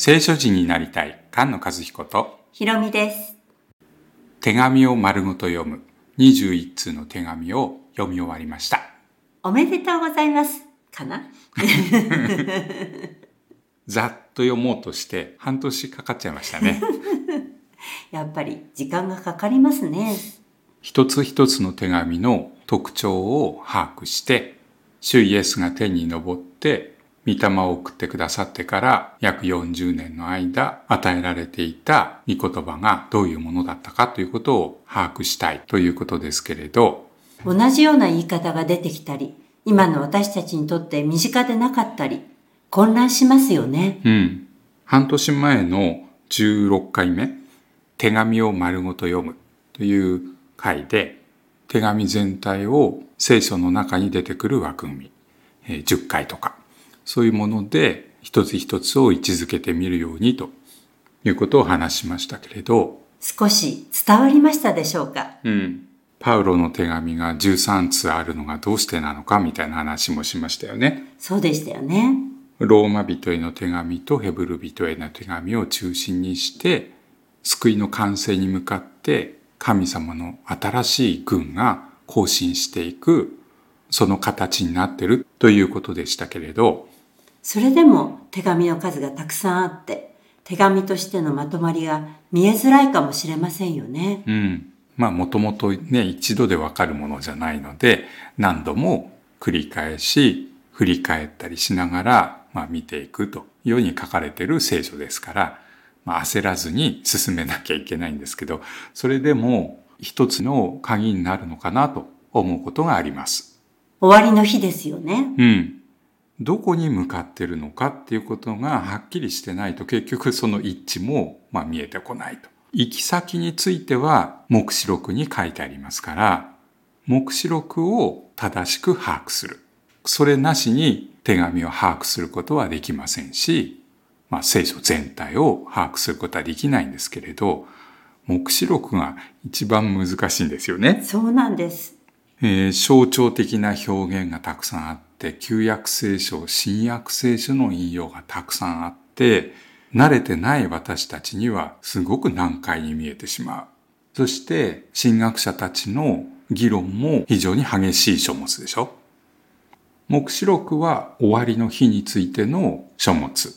聖書人になりたい菅野和彦とひろみです。手紙を丸ごと読む21通の手紙を読み終わりました。おめでとうございます。かな？ざっと読もうとして半年かかっちゃいましたね。やっぱり時間がかかりますね。一つ一つの手紙の特徴を把握して、主イエスが天に昇って、御霊を送ってくださってから約40年の間与えられていた御言葉がどういうものだったかということを把握したいということですけれど、同じような言い方が出てきたり、今の私たちにとって身近でなかったり、混乱しますよね。うん。半年前の16回目、手紙を丸ごと読むという回で、手紙全体を聖書の中に出てくる枠組み、えー10回とか、そういうもので一つ一つを位置づけてみるようにということを話しましたけれど、少し伝わりましたでしょうか？うん。パウロの手紙が13通あるのがどうしてなのかみたいな話もしましたよね。そうでしたよね。ローマ人への手紙とヘブル人への手紙を中心にして、救いの完成に向かって神様の新しい軍が更新していく、その形になってるということでしたけれど、それでも手紙の数がたくさんあって、手紙としてのまとまりが見えづらいかもしれませんよね。うん。まあもともとね、一度でわかるものじゃないので、何度も繰り返し、振り返ったりしながら、まあ見ていくというように書かれている聖書ですから、まあ焦らずに進めなきゃいけないんですけど、それでも一つの鍵になるのかなと思うことがあります。終わりの日ですよね。うん。どこに向かってるのかっていうことがはっきりしてないと結局その一致もまあ見えてこないと。行き先については目視録に書いてありますから、目視録を正しく把握する。それなしに手紙を把握することはできませんし、まあ聖書全体を把握することはできないんですけれど、目視録が一番難しいんですよね。そうなんです。えー象徴的な表現がたくさんあって、旧約聖書、新約聖書の引用がたくさんあって、慣れてない私たちにはすごく難解に見えてしまう。そして、神学者たちの議論も非常に激しい書物でしょ目視録は終わりの日についての書物。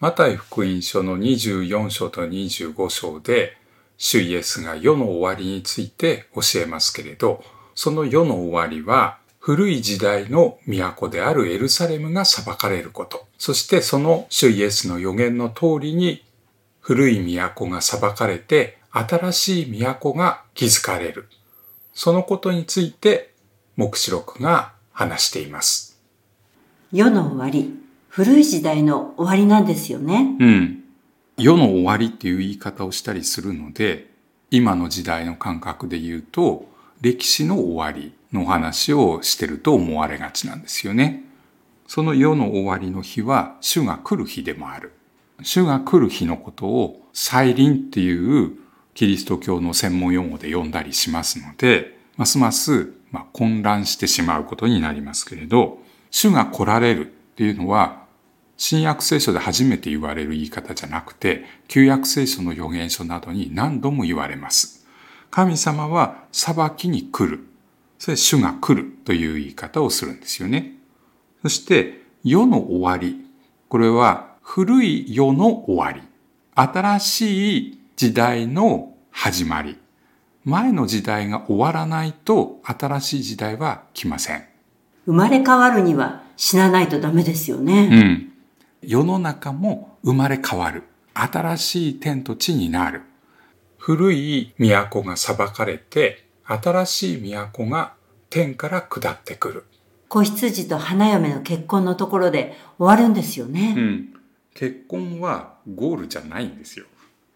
マタイ福音書の24章と25章で、主イエスが世の終わりについて教えますけれど、その世の終わりは、古い時代の都であるエルサレムが裁かれること。そしてその主イエスの予言の通りに、古い都が裁かれて、新しい都が築かれる。そのことについて、目視録が話しています。世の終わり、古い時代の終わりなんですよね。うん。世の終わりっていう言い方をしたりするので、今の時代の感覚で言うと、歴史の終わりの話をしてると思われがちなんですよね。その世の終わりの日は、主が来る日でもある。主が来る日のことを、再臨っていうキリスト教の専門用語で呼んだりしますので、ますます、ま、混乱してしまうことになりますけれど、主が来られるっていうのは、新約聖書で初めて言われる言い方じゃなくて、旧約聖書の預言書などに何度も言われます。神様は裁きに来る。それ主が来るという言い方をするんですよね。そして、世の終わり。これは古い世の終わり。新しい時代の始まり。前の時代が終わらないと新しい時代は来ません。生まれ変わるには死なないとダメですようね。ん。世の中も生まれ変わる。新しい天と地になる。古い都が裁かれて、新しい都が天から下ってくる。子羊と花嫁の結婚のところで終わるんですよね。ん。結婚はゴールじゃないんですよ。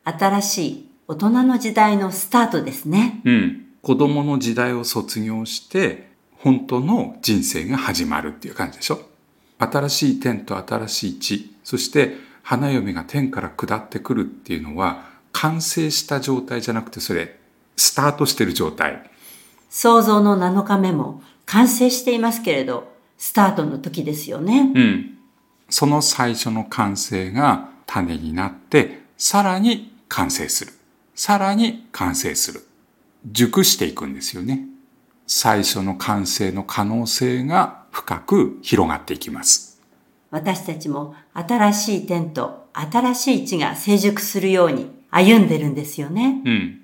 新しい大人の時代のスタートですね。うん。子供の時代を卒業して、本当の人生が始まるっていう感じでしょ新しい天と新しい地、そして花嫁が天から下ってくるっていうのは、完成した状態じゃなくて、それ、スタートしてる状態。創造の7日目も完成していますけれど、スタートの時ですよね。うん。その最初の完成が種になってさらに完成する。さらに完成する。熟していくんですよね。最初の完成の可能性が深く広がっていきます。私たちも新しい天と新しい地が成熟するように歩んでるんですよね。うん。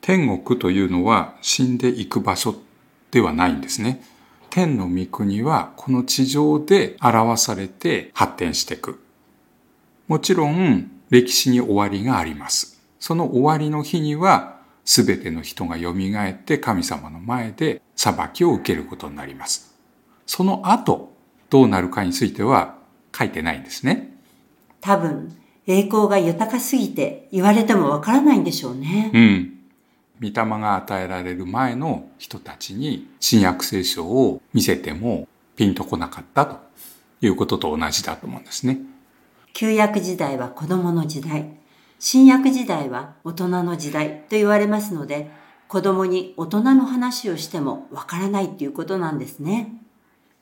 天国というのは死んでいく場所ではないんですね。天の御国はこの地上で表されて発展していく。もちろん歴史に終わりがあります。その終わりの日には全ての人が蘇って神様の前で裁きを受けることになります。その後どうなるかについては書いてないんですね。多分栄光が豊かすぎて言われてもわからないんでしょうね。うん。御霊が与えられる前の人たちに新約聖書を見せてもピンとこなかったとい。うことと同じだと思うんですね。旧約時代は子供の時代、新約時代は大人の時代と言われますので、子供に大人の話をしてもわからない。ってい。うことなんですね。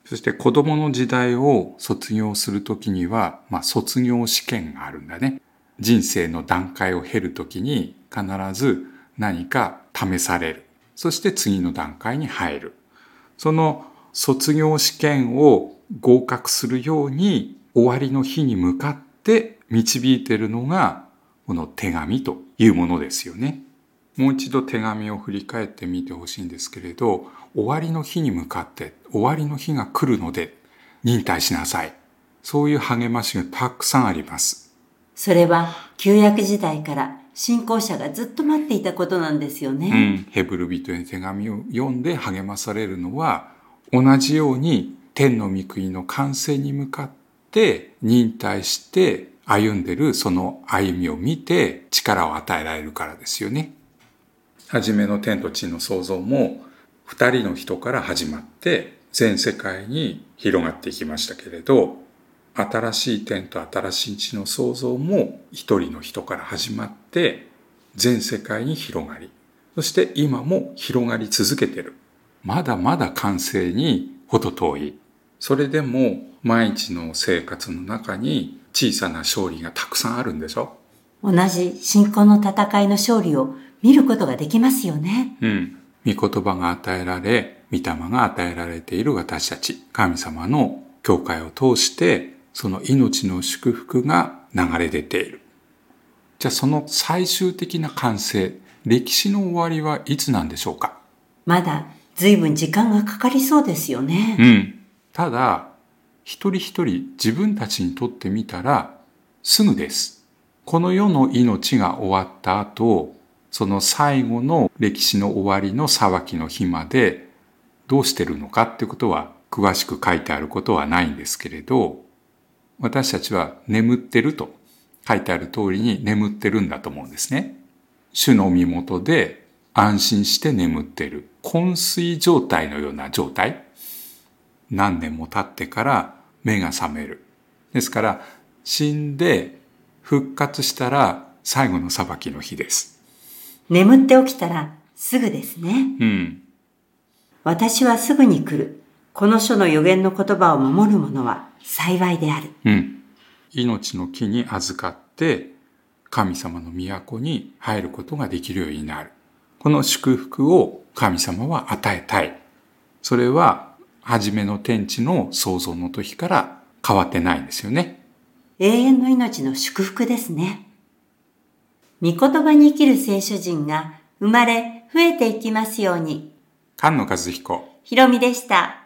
そして子供の時代を卒業するときには、まあ、卒業試験があるんだね。人生の段階を経るときに必ず何か試される。そして次の段階に入る。その卒業試験を合格するように終わりの日に向かって導いているのがこの手紙というものですよね。もう一度手紙を振り返ってみてほしいんですけれど、終わりの日に向かって終わりの日が来るので忍耐しなさい。そういう励ましがたくさんあります。それは旧約時代から信仰者がずっと待っていたことなんですよね。うん、ヘブル人へ手紙を読んで励まされるのは、同じように天の御国の完成に向かって忍耐して歩んでるその歩みを見て力を与えられるからですよね。はじめの天と地の創造も二人の人から始まって全世界に広がっていきましたけれど、新しい天と新しい地の創造も一人の人から始まって全世界に広がり、そして今も広がり続けてる。まだまだ完成に程遠い。それでも毎日の生活の中に小さな勝利がたくさんあるんでしょ？同じ信仰の戦いの勝利を見ることができますよね。うん。御言葉が与えられ、御霊が与えられている私たち、神様の教会を通してその命の祝福が流れ出ている。じゃあその最終的な完成、歴史の終わりはいつなんでしょうか？まだ随分時間がかかりそうですよね。うん。ただ、一人一人自分たちにとってみたらすぐです。この世の命が終わった後、その最後の歴史の終わりの裁きの日までどうしてるのかってことは詳しく書いてあることはないんですけれど、私たちは眠ってると書いてある通りに眠ってるんだと思うんですね。主の身元で安心して眠っている。昏睡状態のような状態。何年も経ってから目が覚める。ですから、死んで復活したら最後の裁きの日です。眠って起きたらすぐですね。うん。私はすぐに来る。この書の予言の言葉を守る者は幸いである。うん。命の木に預かって神様の都に入ることができるようになる。この祝福を神様は与えたい。それは初めの天地の創造の時から変わってないんですよね。永遠の命の祝福ですね。御言葉に生きる聖書人が生まれ増えていきますように。菅野和彦。ひろみでした。